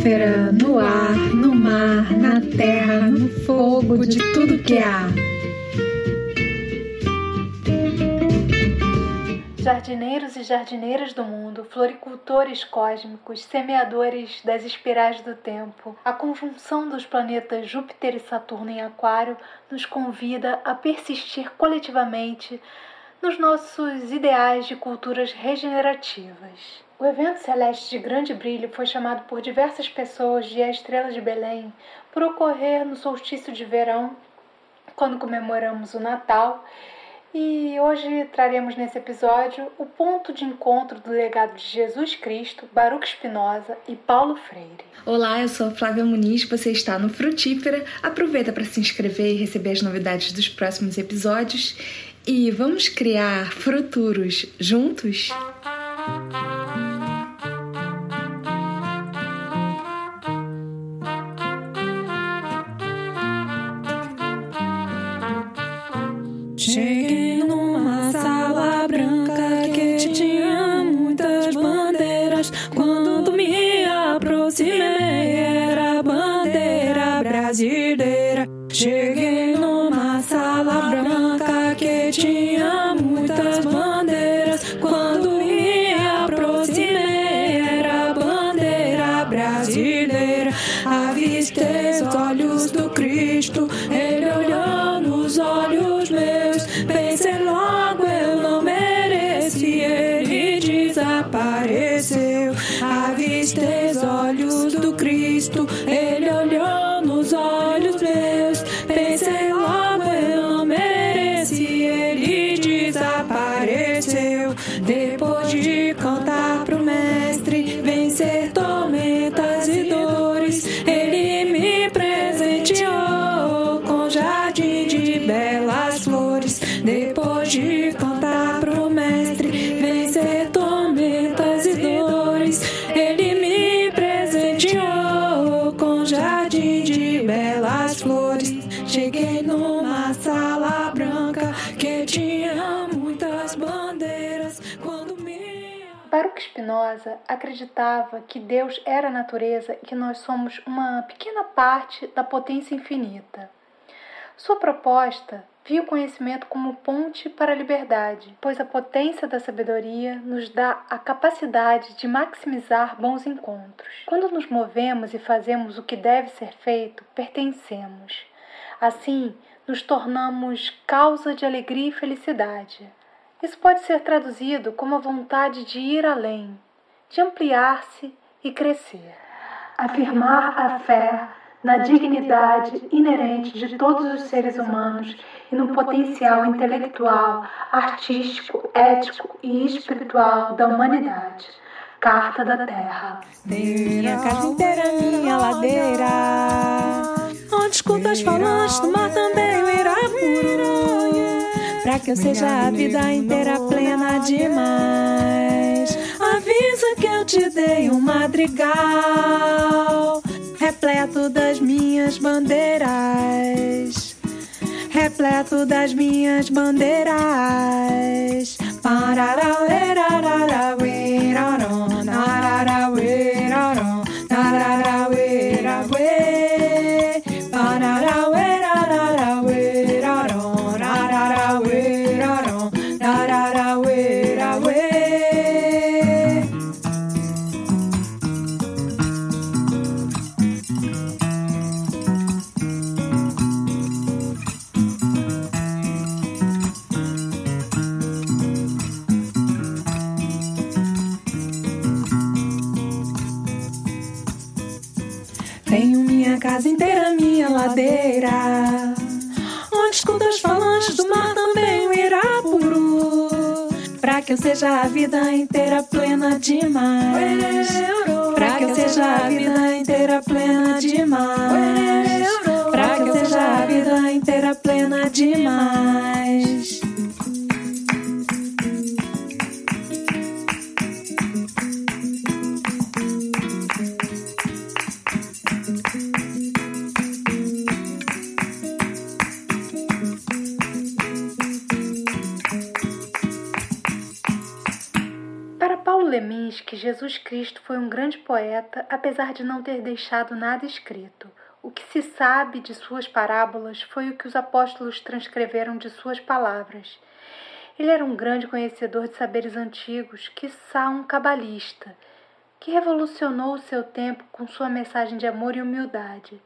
frutífera, no ar, no mar, na terra, no fogo, de tudo que há. Jardineiros e jardineiras do mundo, floricultores cósmicos, semeadores das espirais do tempo, a conjunção dos planetas Júpiter e Saturno em Aquário nos convida a persistir coletivamente nos nossos ideais de culturas regenerativas. O evento celeste de grande brilho foi chamado por diversas pessoas de a Estrela de Belém por ocorrer no solstício de verão, quando comemoramos o Natal. E hoje traremos nesse episódio o ponto de encontro do legado de Jesus Cristo, Baruch Spinoza e Paulo Freire. Olá, eu sou Flávia Muniz, você está no Frutífera. Aproveita para se inscrever e receber as novidades dos próximos episódios e vamos criar futuros juntos? Cheguei Spinoza acreditava que Deus era a natureza e que nós somos uma pequena parte da potência infinita. Sua proposta via o conhecimento como ponte para a liberdade, pois a potência da sabedoria nos dá a capacidade de maximizar bons encontros. Quando nos movemos e fazemos o que deve ser feito, pertencemos. Assim, nos tornamos causa de alegria e felicidade. Isso pode ser traduzido como a vontade de ir além, de ampliar-se e crescer. Afirmar a fé na dignidade inerente de todos os seres humanos e no potencial intelectual, artístico, ético e espiritual da humanidade. Carta da Terra. Minha casa inteira minha ladeira. Onde escuto as falanges do mar também o Irapuru. Pra que eu seja a vida inteira plena demais. Avisa que eu te dei um madrigal repleto das minhas bandeiras. Repleto das minhas bandeiras. Pararauerarauerarão, nararauerarão, Que eu seja a vida inteira plena demais. Pra que eu seja a vida inteira plena demais. Pra que eu seja a vida inteira plena demais. Lemis que Jesus Cristo foi um grande poeta, apesar de não ter deixado nada escrito. O que se sabe de suas parábolas foi o que os apóstolos transcreveram de suas palavras. Ele era um grande conhecedor de saberes antigos, quiçá um cabalista, que revolucionou o seu tempo com sua mensagem de amor e humildade.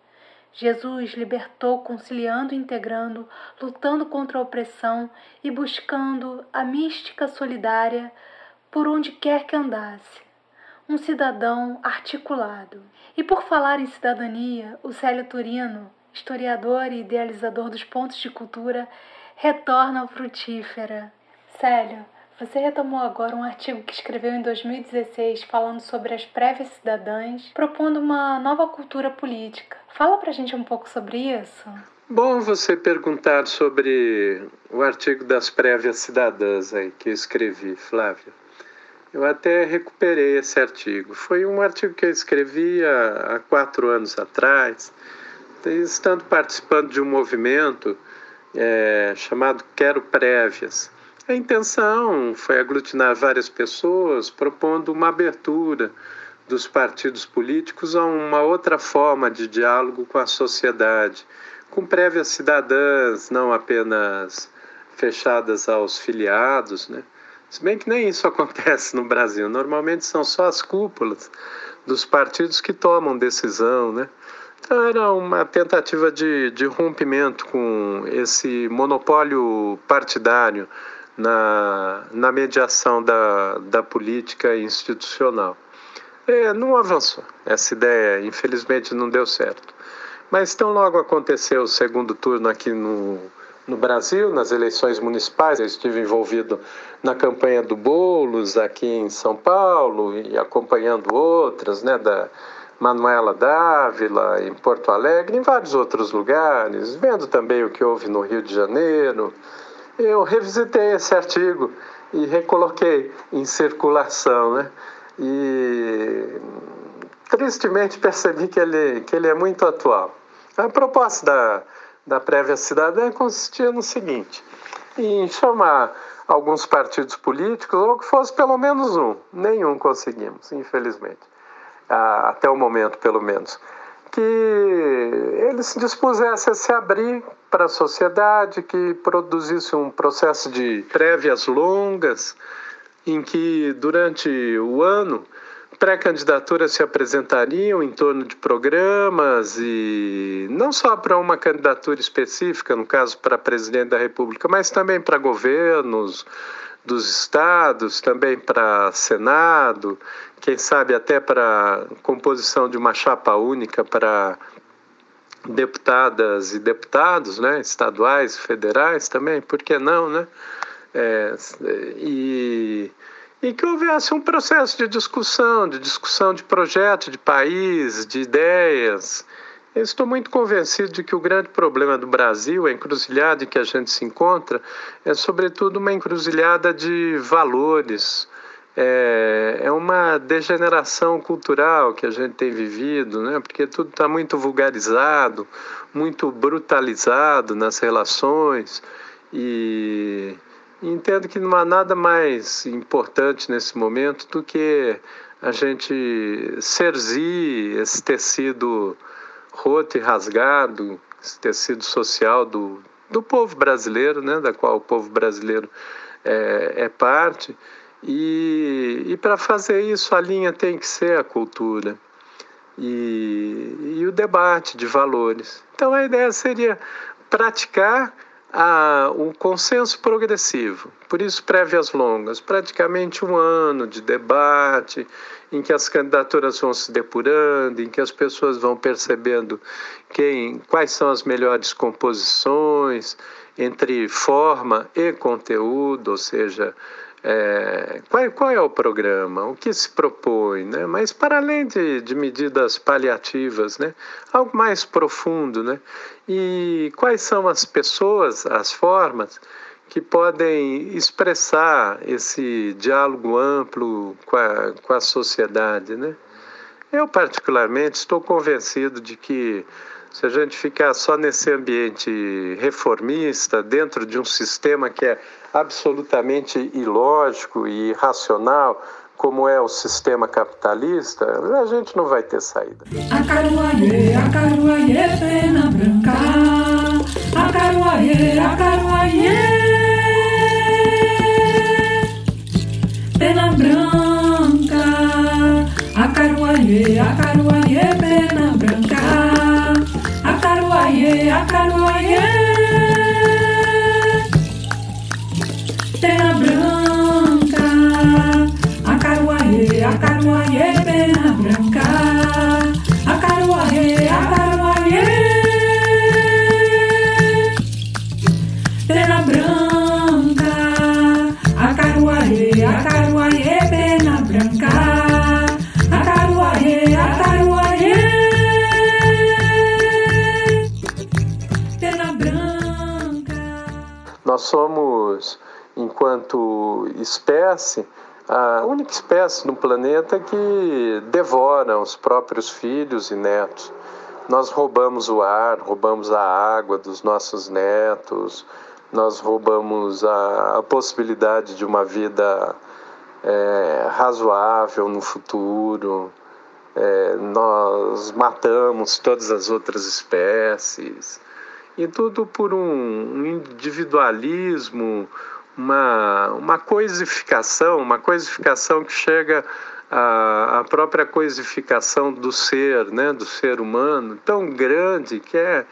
Jesus libertou conciliando e integrando, lutando contra a opressão e buscando a mística solidária por onde quer que andasse. Um cidadão articulado. E por falar em cidadania, o Célio Turino, historiador e idealizador dos pontos de cultura, retorna ao Frutífera. Célio, você retomou agora um artigo que escreveu em 2016 falando sobre as prévias cidadãs, propondo uma nova cultura política. Fala pra gente um pouco sobre isso. Bom você perguntar sobre o artigo das prévias cidadãs aí que eu escrevi, Flávia. Eu até recuperei esse artigo. Foi um artigo que eu escrevi há, há quatro anos atrás, estando participando de um movimento é, chamado Quero Prévias a intenção foi aglutinar várias pessoas, propondo uma abertura dos partidos políticos a uma outra forma de diálogo com a sociedade, com prévias cidadãs, não apenas fechadas aos filiados, né? Se bem que nem isso acontece no Brasil. Normalmente são só as cúpulas dos partidos que tomam decisão, né? Então era uma tentativa de, de rompimento com esse monopólio partidário na, na mediação da, da política institucional. É, não avançou. Essa ideia, infelizmente, não deu certo. Mas tão logo aconteceu o segundo turno aqui no, no Brasil, nas eleições municipais. Eu estive envolvido na campanha do Bolos aqui em São Paulo e acompanhando outras, né, da Manuela Dávila em Porto Alegre, em vários outros lugares, vendo também o que houve no Rio de Janeiro eu revisitei esse artigo e recoloquei em circulação, né? E tristemente percebi que ele, que ele é muito atual. A proposta da, da prévia cidadã consistia no seguinte: em chamar alguns partidos políticos, ou que fosse pelo menos um. Nenhum conseguimos, infelizmente. Até o momento, pelo menos que ele se dispusesse a se abrir para a sociedade, que produzisse um processo de prévias longas, em que durante o ano pré-candidaturas se apresentariam em torno de programas e não só para uma candidatura específica, no caso para presidente da República, mas também para governos dos estados, também para Senado, quem sabe até para composição de uma chapa única para deputadas e deputados, né, estaduais, federais também, por que não, né? É, e, e que houvesse um processo de discussão, de discussão de projeto, de país, de ideias. Eu estou muito convencido de que o grande problema do Brasil, a encruzilhada em que a gente se encontra, é sobretudo uma encruzilhada de valores, é, é uma degeneração cultural que a gente tem vivido, né? porque tudo está muito vulgarizado, muito brutalizado nas relações e entendo que não há nada mais importante nesse momento do que a gente serzir esse tecido roto e rasgado, esse tecido social do, do povo brasileiro, né, da qual o povo brasileiro é, é parte, e, e para fazer isso, a linha tem que ser a cultura e, e o debate de valores. Então, a ideia seria praticar a, um consenso progressivo, por isso prévias longas, praticamente um ano de debate, em que as candidaturas vão se depurando, em que as pessoas vão percebendo quem, quais são as melhores composições entre forma e conteúdo, ou seja, é, qual, qual, é o programa, o que se propõe, né? mas para além de, de, medidas paliativas, né? algo mais profundo, né? E quais são as pessoas, as formas que podem expressar esse diálogo amplo com a, com a sociedade. Né? Eu, particularmente, estou convencido de que se a gente ficar só nesse ambiente reformista, dentro de um sistema que é absolutamente ilógico e irracional como é o sistema capitalista, a gente não vai ter saída. Acaruaie, pena branca. Espécie, a única espécie no planeta que devora os próprios filhos e netos. Nós roubamos o ar, roubamos a água dos nossos netos, nós roubamos a, a possibilidade de uma vida é, razoável no futuro, é, nós matamos todas as outras espécies, e tudo por um individualismo, uma, uma coisificação, uma coisificação que chega à, à própria coisificação do ser, né, do ser humano, tão grande que é,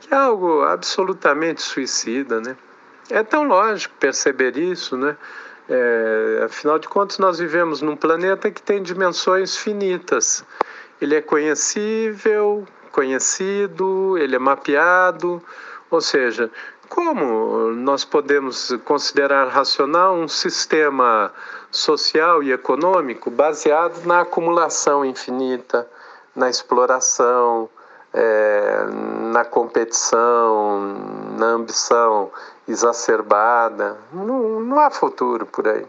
que é algo absolutamente suicida. Né? É tão lógico perceber isso, né? É, afinal de contas, nós vivemos num planeta que tem dimensões finitas. Ele é conhecível, conhecido, ele é mapeado, ou seja, como nós podemos considerar racional um sistema social e econômico baseado na acumulação infinita, na exploração, é, na competição, na ambição exacerbada? Não, não há futuro por aí.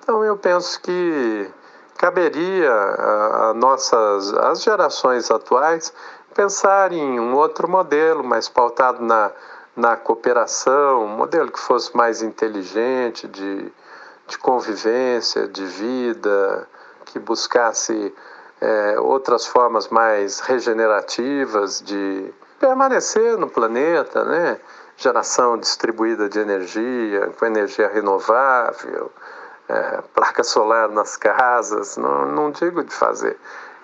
Então eu penso que caberia a, a nossas as gerações atuais pensar em um outro modelo mais pautado na, na cooperação, um modelo que fosse mais inteligente de, de convivência, de vida, que buscasse é, outras formas mais regenerativas de permanecer no planeta, né? Geração distribuída de energia, com energia renovável, é, placa solar nas casas, não, não digo de fazer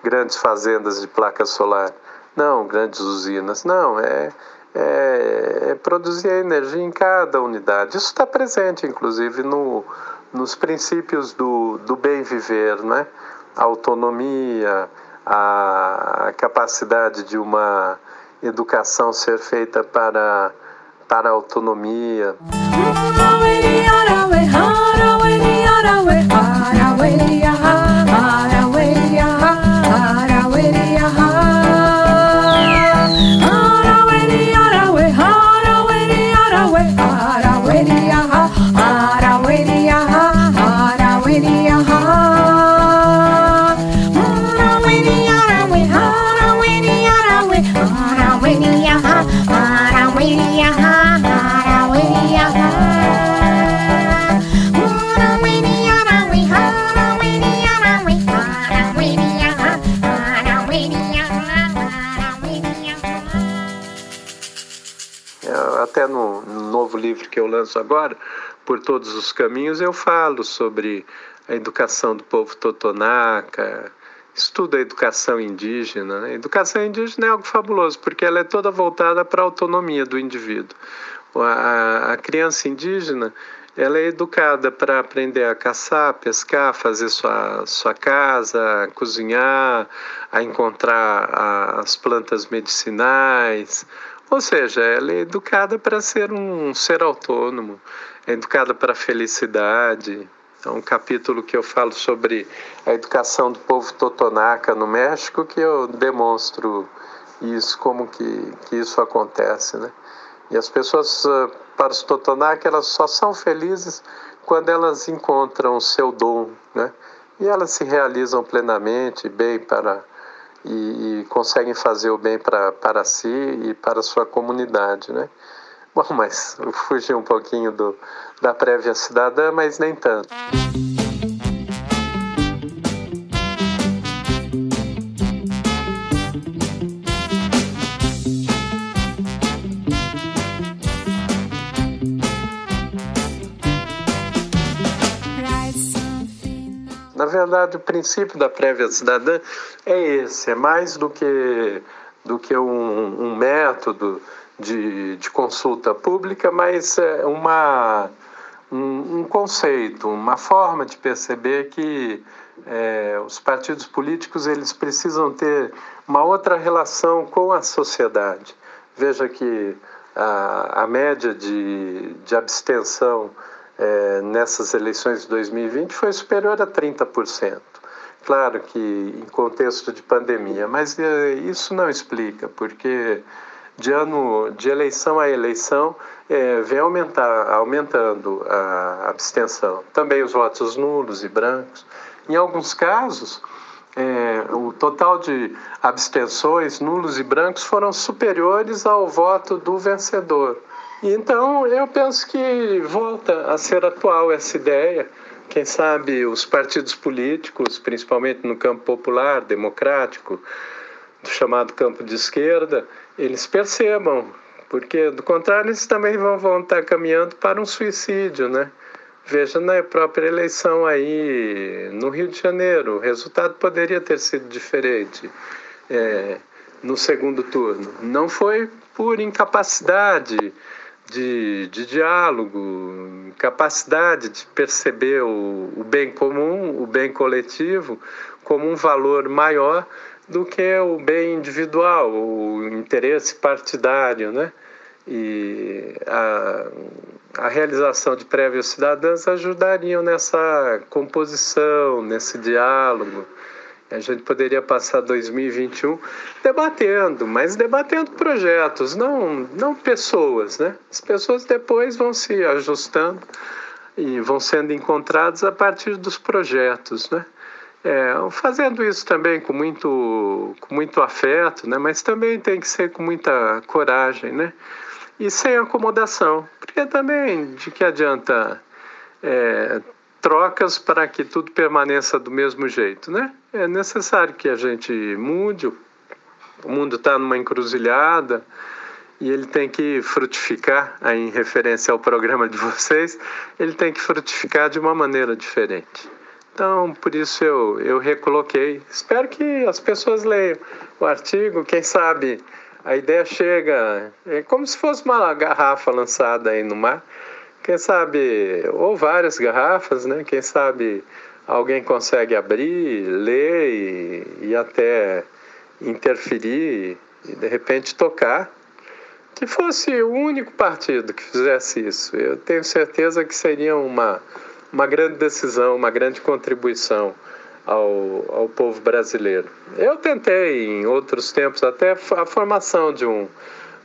grandes fazendas de placa solar, não, grandes usinas, não, é, é, é produzir energia em cada unidade. Isso está presente, inclusive, no, nos princípios do, do bem viver, né? a autonomia, a, a capacidade de uma educação ser feita para, para a autonomia. Agora, Por Todos os Caminhos, eu falo sobre a educação do povo totonaca, estudo a educação indígena. Né? A educação indígena é algo fabuloso, porque ela é toda voltada para a autonomia do indivíduo. A, a criança indígena ela é educada para aprender a caçar, pescar, fazer sua, sua casa, cozinhar, a encontrar as plantas medicinais, ou seja, ela é educada para ser um ser autônomo, é educada para a felicidade. É um capítulo que eu falo sobre a educação do povo totonaca no México que eu demonstro isso, como que, que isso acontece, né? E as pessoas, ah, para os totonaca, elas só são felizes quando elas encontram o seu dom, né? E elas se realizam plenamente, bem para e, e conseguem fazer o bem pra, para si e para a sua comunidade, né? Bom, mas fugi um pouquinho do, da prévia cidadã, mas nem tanto. Verdade, o princípio da prévia cidadã é esse, é mais do que, do que um, um método de, de consulta pública, mas é uma, um, um conceito, uma forma de perceber que é, os partidos políticos eles precisam ter uma outra relação com a sociedade. Veja que a, a média de, de abstenção é, nessas eleições de 2020 foi superior a 30%. Claro que em contexto de pandemia, mas é, isso não explica, porque de ano de eleição a eleição é, vem aumentar, aumentando a abstenção. Também os votos nulos e brancos. Em alguns casos, é, o total de abstenções nulos e brancos foram superiores ao voto do vencedor. Então, eu penso que volta a ser atual essa ideia. Quem sabe os partidos políticos, principalmente no campo popular, democrático, do chamado campo de esquerda, eles percebam, porque do contrário eles também vão, vão estar caminhando para um suicídio, né? Veja na própria eleição aí no Rio de Janeiro, o resultado poderia ter sido diferente é, no segundo turno. Não foi por incapacidade de, de diálogo, capacidade de perceber o, o bem comum, o bem coletivo, como um valor maior do que o bem individual, o interesse partidário, né? E a, a realização de prévias cidadãs ajudariam nessa composição, nesse diálogo, a gente poderia passar 2021 debatendo, mas debatendo projetos, não, não pessoas, né? As pessoas depois vão se ajustando e vão sendo encontradas a partir dos projetos, né? É, fazendo isso também com muito, com muito afeto, né? mas também tem que ser com muita coragem né? e sem acomodação, porque também de que adianta é, trocas para que tudo permaneça do mesmo jeito, né? É necessário que a gente mude, o mundo está numa encruzilhada e ele tem que frutificar, aí em referência ao programa de vocês, ele tem que frutificar de uma maneira diferente. Então, por isso eu, eu recoloquei. Espero que as pessoas leiam o artigo, quem sabe a ideia chega, é como se fosse uma garrafa lançada aí no mar quem sabe, ou várias garrafas, né? Quem sabe alguém consegue abrir, ler e, e até interferir e de repente tocar. Que fosse o único partido que fizesse isso. Eu tenho certeza que seria uma, uma grande decisão, uma grande contribuição ao, ao povo brasileiro. Eu tentei, em outros tempos, até a formação de um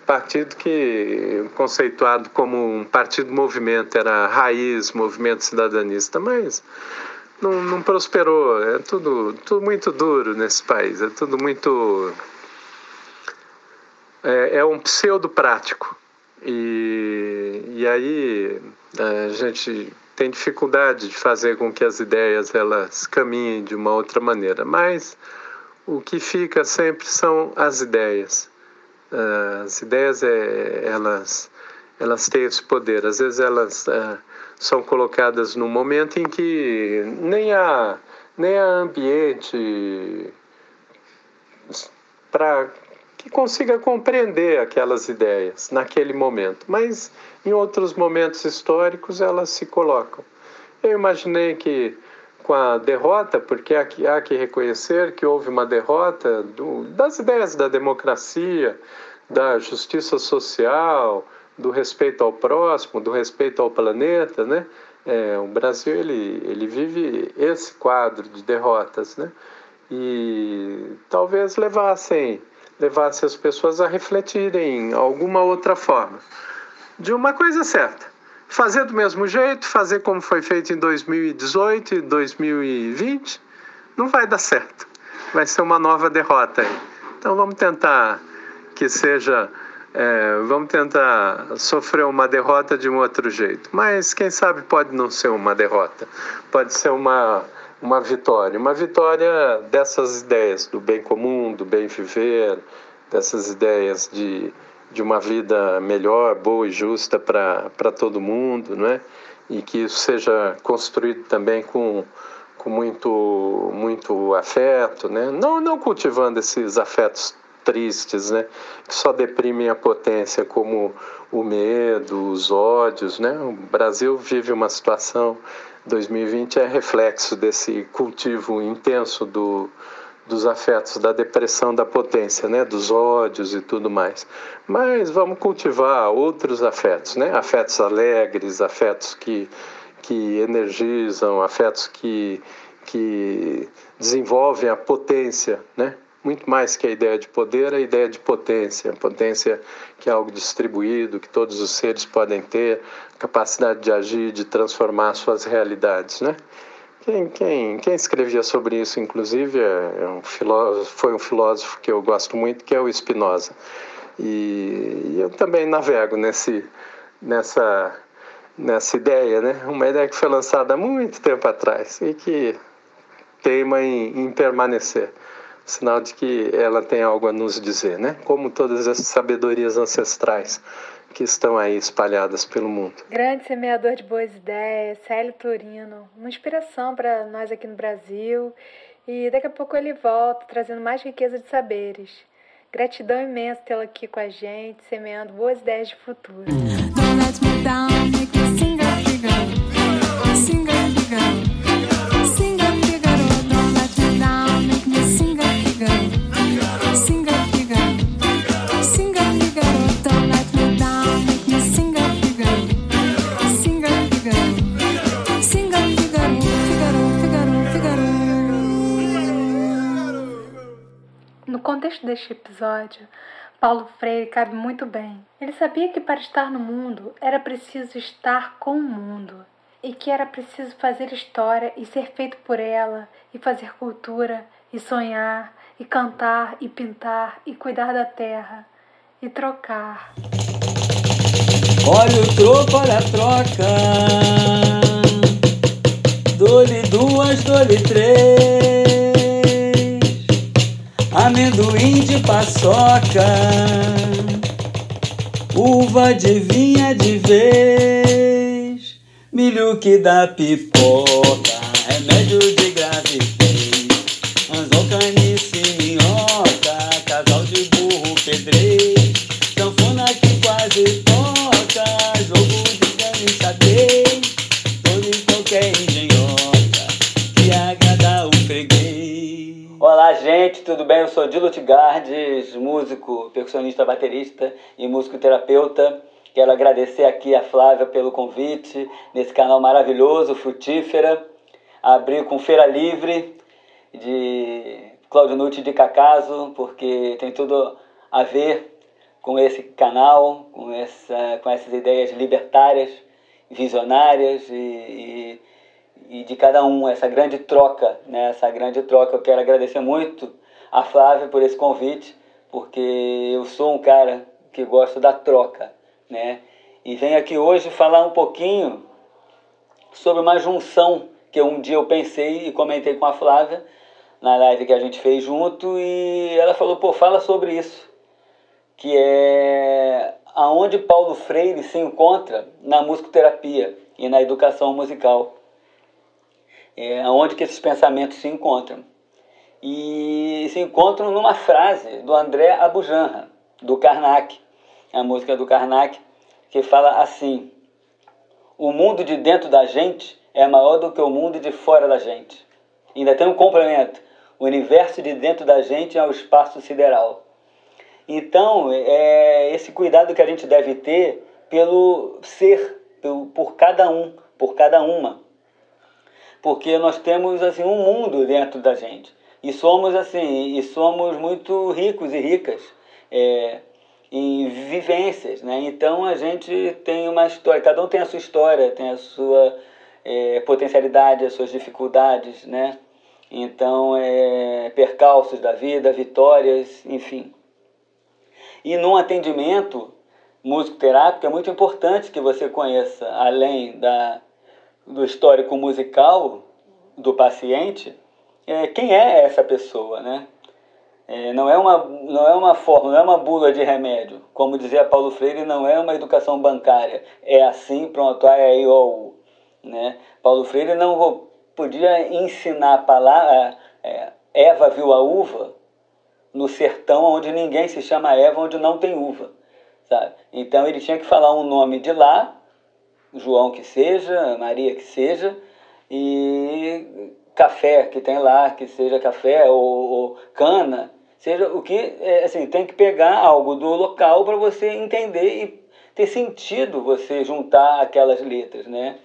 partido que conceituado como um partido movimento era raiz, movimento cidadanista, mas não, não prosperou. É tudo, tudo muito duro nesse país, é tudo muito é, é um pseudo prático e, e aí a gente tem dificuldade de fazer com que as ideias elas caminhem de uma outra maneira, mas o que fica sempre são as ideias. As ideias, é, elas, elas têm esse poder. Às vezes elas é, são colocadas num momento em que nem há, nem há ambiente para que consiga compreender aquelas ideias naquele momento, mas em outros momentos históricos elas se colocam. Eu imaginei que com a derrota, porque há que, reconhecer que houve uma derrota do, das ideias da democracia, da justiça social, do respeito ao próximo, do respeito ao planeta, né? É, o Brasil ele, ele vive esse quadro de derrotas, né? E talvez levassem levasse as pessoas a refletirem alguma outra forma. De uma coisa certa, fazer do mesmo jeito, fazer como foi feito em 2018 e 2020, não vai dar certo. Vai ser uma nova derrota aí. Então vamos tentar que seja. É, vamos tentar sofrer uma derrota de um outro jeito. Mas quem sabe pode não ser uma derrota, pode ser uma, uma vitória. Uma vitória dessas ideias do bem comum, do bem viver, dessas ideias de, de uma vida melhor, boa e justa para todo mundo, não é? E que isso seja construído também com com muito, muito afeto, né? não, não cultivando esses afetos tristes, né? que só deprimem a potência, como o medo, os ódios. Né? O Brasil vive uma situação, 2020 é reflexo desse cultivo intenso do, dos afetos, da depressão da potência, né? dos ódios e tudo mais. Mas vamos cultivar outros afetos, né? afetos alegres, afetos que que energizam, afetos que, que desenvolvem a potência, né? Muito mais que a ideia de poder, a ideia de potência, potência que é algo distribuído, que todos os seres podem ter, capacidade de agir, de transformar suas realidades, né? Quem, quem, quem escrevia sobre isso, inclusive, é, é um filósofo, foi um filósofo que eu gosto muito, que é o Spinoza. E, e eu também navego nesse, nessa nessa ideia, né? Uma ideia que foi lançada há muito tempo atrás e que teima em, em permanecer. Sinal de que ela tem algo a nos dizer, né? Como todas as sabedorias ancestrais que estão aí espalhadas pelo mundo. Grande semeador de boas ideias, Célio Turino, uma inspiração para nós aqui no Brasil. E daqui a pouco ele volta trazendo mais riqueza de saberes. Gratidão imensa tê-lo aqui com a gente, semeando boas ideias de futuro. No contexto deste episódio, Paulo Freire cabe muito bem. Ele sabia que para estar no mundo era preciso estar com o mundo e que era preciso fazer história e ser feito por ela, e fazer cultura, e sonhar, e cantar, e pintar, e cuidar da terra, e trocar. Olha o troco, olha a troca. Dole duas, dole três amendoim de paçoca, uva de vinha de vez, milho que dá pipoca, remédio de Eu sou Dilo Tigardes, músico, percussionista, baterista e músico terapeuta. Quero agradecer aqui a Flávia pelo convite nesse canal maravilhoso, Frutífera. Abri com Feira Livre de Claudio Nutti de Cacaso, porque tem tudo a ver com esse canal, com, essa, com essas ideias libertárias, visionárias e, e e de cada um, essa grande troca, né? essa grande troca. Eu quero agradecer muito a Flávia por esse convite, porque eu sou um cara que gosto da troca, né? E venho aqui hoje falar um pouquinho sobre uma junção que um dia eu pensei e comentei com a Flávia na live que a gente fez junto e ela falou, pô, fala sobre isso, que é aonde Paulo Freire se encontra na musicoterapia e na educação musical é, onde que esses pensamentos se encontram. E se encontram numa frase do André Abujanra, do Karnak, a música do Karnak, que fala assim: O mundo de dentro da gente é maior do que o mundo de fora da gente. Ainda tem um complemento: o universo de dentro da gente é o espaço sideral. Então, é esse cuidado que a gente deve ter pelo ser, por cada um, por cada uma porque nós temos assim um mundo dentro da gente e somos assim e somos muito ricos e ricas é, em vivências, né? Então a gente tem uma história, cada um tem a sua história, tem a sua é, potencialidade, as suas dificuldades, né? Então é, percalços da vida, vitórias, enfim. E num atendimento musicoterápico é muito importante que você conheça, além da do histórico musical do paciente, é, quem é essa pessoa, né? É, não, é uma, não é uma forma, não é uma bula de remédio. Como dizia Paulo Freire, não é uma educação bancária. É assim, pronto, aí, ó. Né? Paulo Freire não podia ensinar a palavra. É, Eva viu a uva no sertão onde ninguém se chama Eva, onde não tem uva. Sabe? Então ele tinha que falar um nome de lá, João que seja, Maria que seja, e café que tem lá, que seja café ou, ou cana, seja o que, é, assim, tem que pegar algo do local para você entender e ter sentido você juntar aquelas letras, né?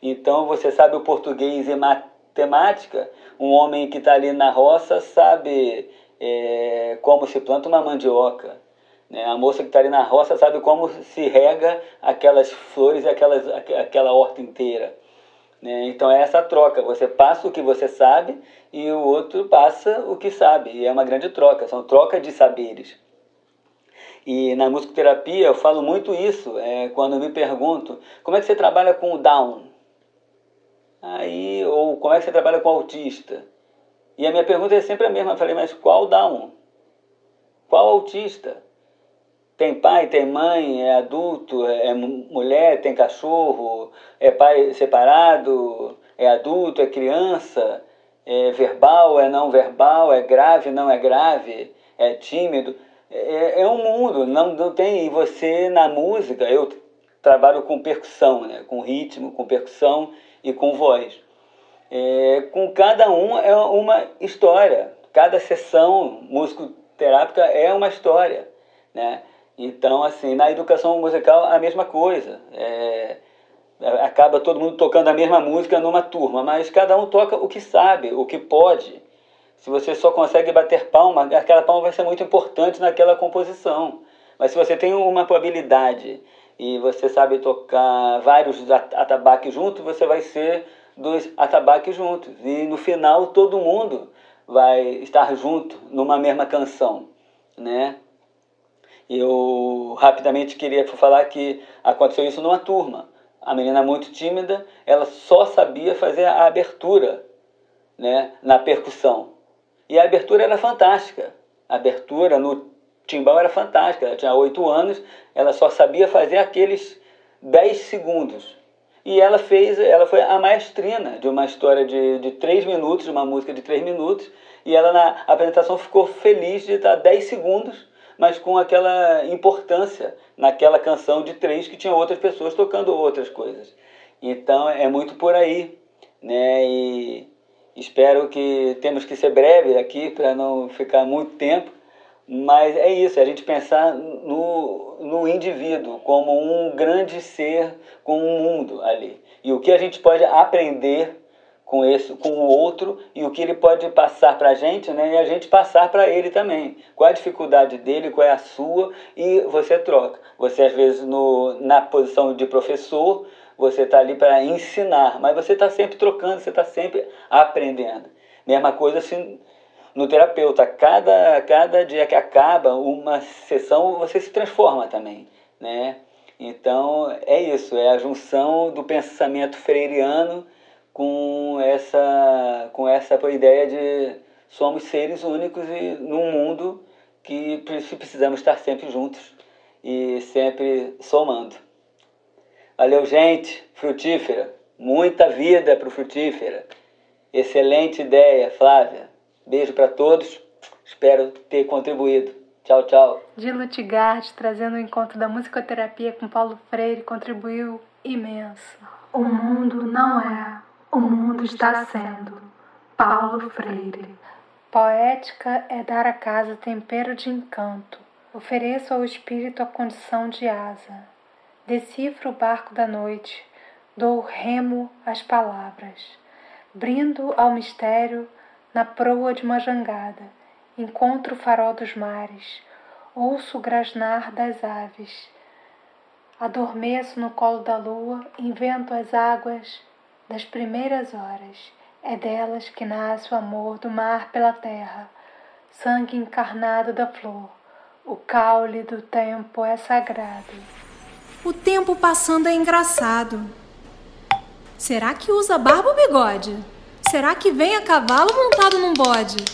Então você sabe o português e matemática, um homem que está ali na roça sabe é, como se planta uma mandioca. Né? A moça que está ali na roça sabe como se rega aquelas flores e aquelas, aquela horta inteira. Né? Então é essa troca. Você passa o que você sabe e o outro passa o que sabe. E é uma grande troca, são trocas de saberes. E na musicoterapia eu falo muito isso, é, quando me pergunto como é que você trabalha com o Down? Aí, ou como é que você trabalha com o autista? E a minha pergunta é sempre a mesma. Eu falei, mas qual Down? Qual autista? Tem pai, tem mãe, é adulto, é mulher, tem cachorro, é pai separado, é adulto, é criança, é verbal, é não verbal, é grave, não é grave, é tímido. É, é um mundo, não, não tem. E você na música, eu trabalho com percussão, né? com ritmo, com percussão e com voz. É, com cada um é uma história. Cada sessão musicoterápica é uma história, né? Então, assim, na educação musical a mesma coisa. É, acaba todo mundo tocando a mesma música numa turma, mas cada um toca o que sabe, o que pode. Se você só consegue bater palma, aquela palma vai ser muito importante naquela composição. Mas se você tem uma probabilidade e você sabe tocar vários atabaques juntos, você vai ser dos atabaques juntos. E no final todo mundo vai estar junto numa mesma canção, né? Eu rapidamente queria falar que aconteceu isso numa turma. A menina muito tímida, ela só sabia fazer a abertura, né, na percussão. E a abertura era fantástica. A abertura no timbal era fantástica. Ela tinha oito anos, ela só sabia fazer aqueles dez segundos. E ela fez, ela foi a maestrina de uma história de, de três minutos, de uma música de três minutos, e ela na apresentação ficou feliz de estar dez segundos, mas com aquela importância naquela canção de três que tinha outras pessoas tocando outras coisas. Então é muito por aí, né? E Espero que temos que ser breve aqui para não ficar muito tempo, mas é isso, é a gente pensar no, no indivíduo como um grande ser com um mundo ali. E o que a gente pode aprender com esse, com o outro e o que ele pode passar para a gente, né? E a gente passar para ele também. Qual a dificuldade dele, qual é a sua e você troca. Você às vezes no, na posição de professor você está ali para ensinar, mas você está sempre trocando, você está sempre aprendendo. Mesma coisa assim no terapeuta, cada, cada dia que acaba uma sessão, você se transforma também, né? Então, é isso, é a junção do pensamento freiriano com essa, com essa ideia de somos seres únicos e num mundo que precisamos estar sempre juntos e sempre somando. Valeu, gente. Frutífera. Muita vida para o Frutífera. Excelente ideia, Flávia. Beijo para todos. Espero ter contribuído. Tchau, tchau. De Lutigard, trazendo o encontro da musicoterapia com Paulo Freire, contribuiu imenso. O mundo não é, o mundo está sendo. Paulo Freire. Poética é dar à casa tempero de encanto. Ofereço ao espírito a condição de asa. Decifro o barco da noite, dou remo às palavras, brindo ao mistério na proa de uma jangada, encontro o farol dos mares, ouço o grasnar das aves, adormeço no colo da lua, invento as águas das primeiras horas, é delas que nasce o amor do mar pela terra, sangue encarnado da flor, o caule do tempo é sagrado. O tempo passando é engraçado. Será que usa barba ou bigode? Será que vem a cavalo montado num bode?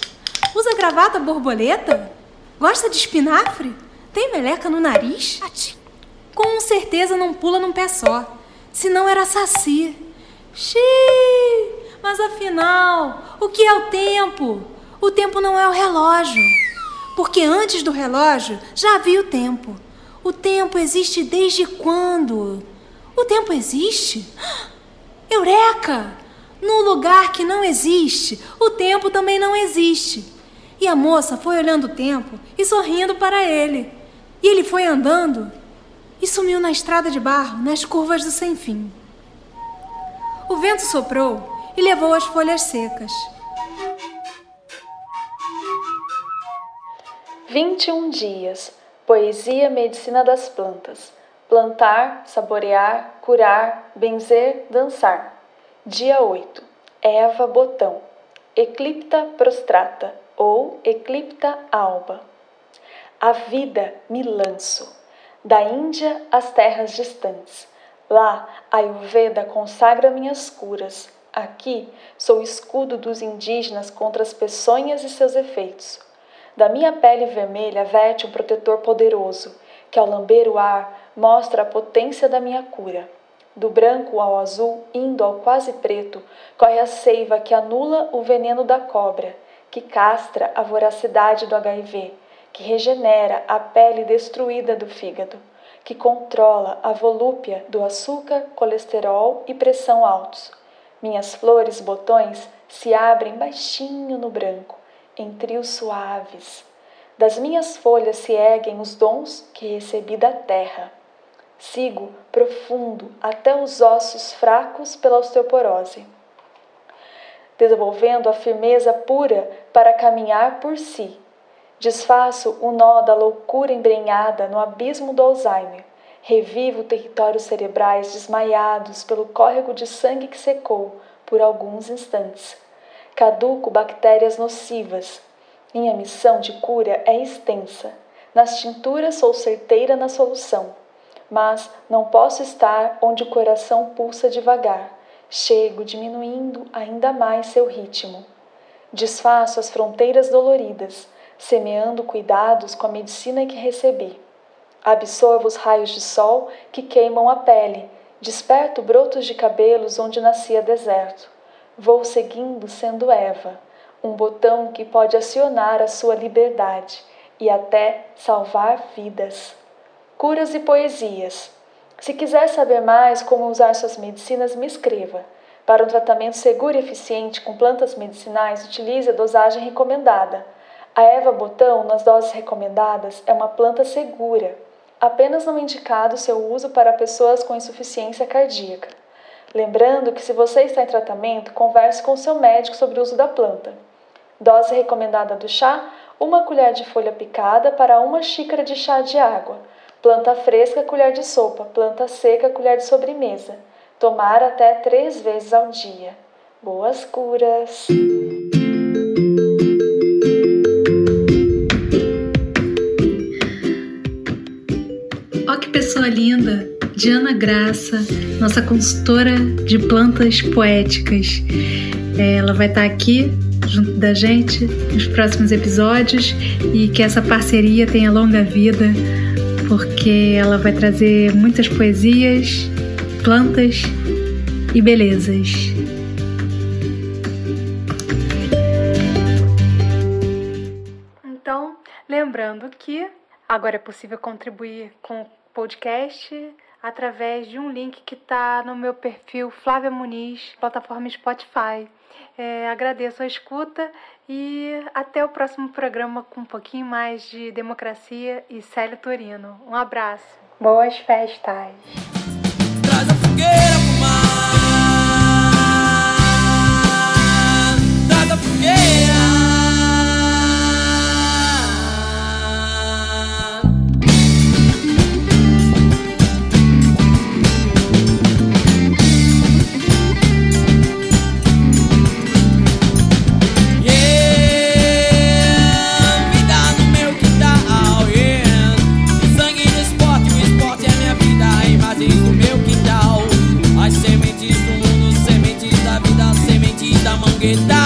Usa gravata borboleta? Gosta de espinafre? Tem meleca no nariz? Com certeza não pula num pé só. Se não era saci. Xiii! Mas afinal, o que é o tempo? O tempo não é o relógio. Porque antes do relógio já havia o tempo. O tempo existe desde quando? O tempo existe? Eureka! Num lugar que não existe, o tempo também não existe. E a moça foi olhando o tempo e sorrindo para ele. E ele foi andando e sumiu na estrada de barro, nas curvas do sem fim. O vento soprou e levou as folhas secas. 21 dias. Poesia Medicina das Plantas. Plantar, saborear, curar, benzer, dançar. Dia 8. Eva Botão. Eclipta prostrata ou Eclipta alba. A vida me lanço. Da Índia às terras distantes. Lá, a Ayurveda consagra minhas curas. Aqui, sou escudo dos indígenas contra as peçonhas e seus efeitos. Da minha pele vermelha verte um protetor poderoso, que ao lamber o ar mostra a potência da minha cura. Do branco ao azul, indo ao quase preto, corre a seiva que anula o veneno da cobra, que castra a voracidade do HIV, que regenera a pele destruída do fígado, que controla a volúpia do açúcar, colesterol e pressão altos. Minhas flores botões se abrem baixinho no branco, em trios suaves. Das minhas folhas se erguem os dons que recebi da terra. Sigo profundo até os ossos fracos pela osteoporose, desenvolvendo a firmeza pura para caminhar por si. Desfaço o nó da loucura embrenhada no abismo do Alzheimer. Revivo territórios cerebrais desmaiados pelo córrego de sangue que secou por alguns instantes. Caduco bactérias nocivas, minha missão de cura é extensa. Nas tinturas sou certeira na solução, mas não posso estar onde o coração pulsa devagar. Chego diminuindo ainda mais seu ritmo. Desfaço as fronteiras doloridas, semeando cuidados com a medicina que recebi. Absorvo os raios de sol que queimam a pele, desperto brotos de cabelos onde nascia deserto. Vou seguindo sendo Eva um botão que pode acionar a sua liberdade e até salvar vidas. Curas e poesias. Se quiser saber mais como usar suas medicinas, me escreva. Para um tratamento seguro e eficiente com plantas medicinais, utilize a dosagem recomendada. A erva botão, nas doses recomendadas, é uma planta segura. Apenas não indicado seu uso para pessoas com insuficiência cardíaca. Lembrando que, se você está em tratamento, converse com seu médico sobre o uso da planta. Dose recomendada do chá: uma colher de folha picada para uma xícara de chá de água. Planta fresca, colher de sopa. Planta seca, colher de sobremesa. Tomar até três vezes ao dia. Boas curas! Linda! Diana Graça, nossa consultora de plantas poéticas. Ela vai estar aqui junto da gente nos próximos episódios e que essa parceria tenha longa vida, porque ela vai trazer muitas poesias, plantas e belezas. Então, lembrando que agora é possível contribuir com podcast através de um link que está no meu perfil Flávia Muniz, plataforma Spotify. É, agradeço a escuta e até o próximo programa com um pouquinho mais de democracia e Célio Torino. Um abraço. Boas festas. Get down.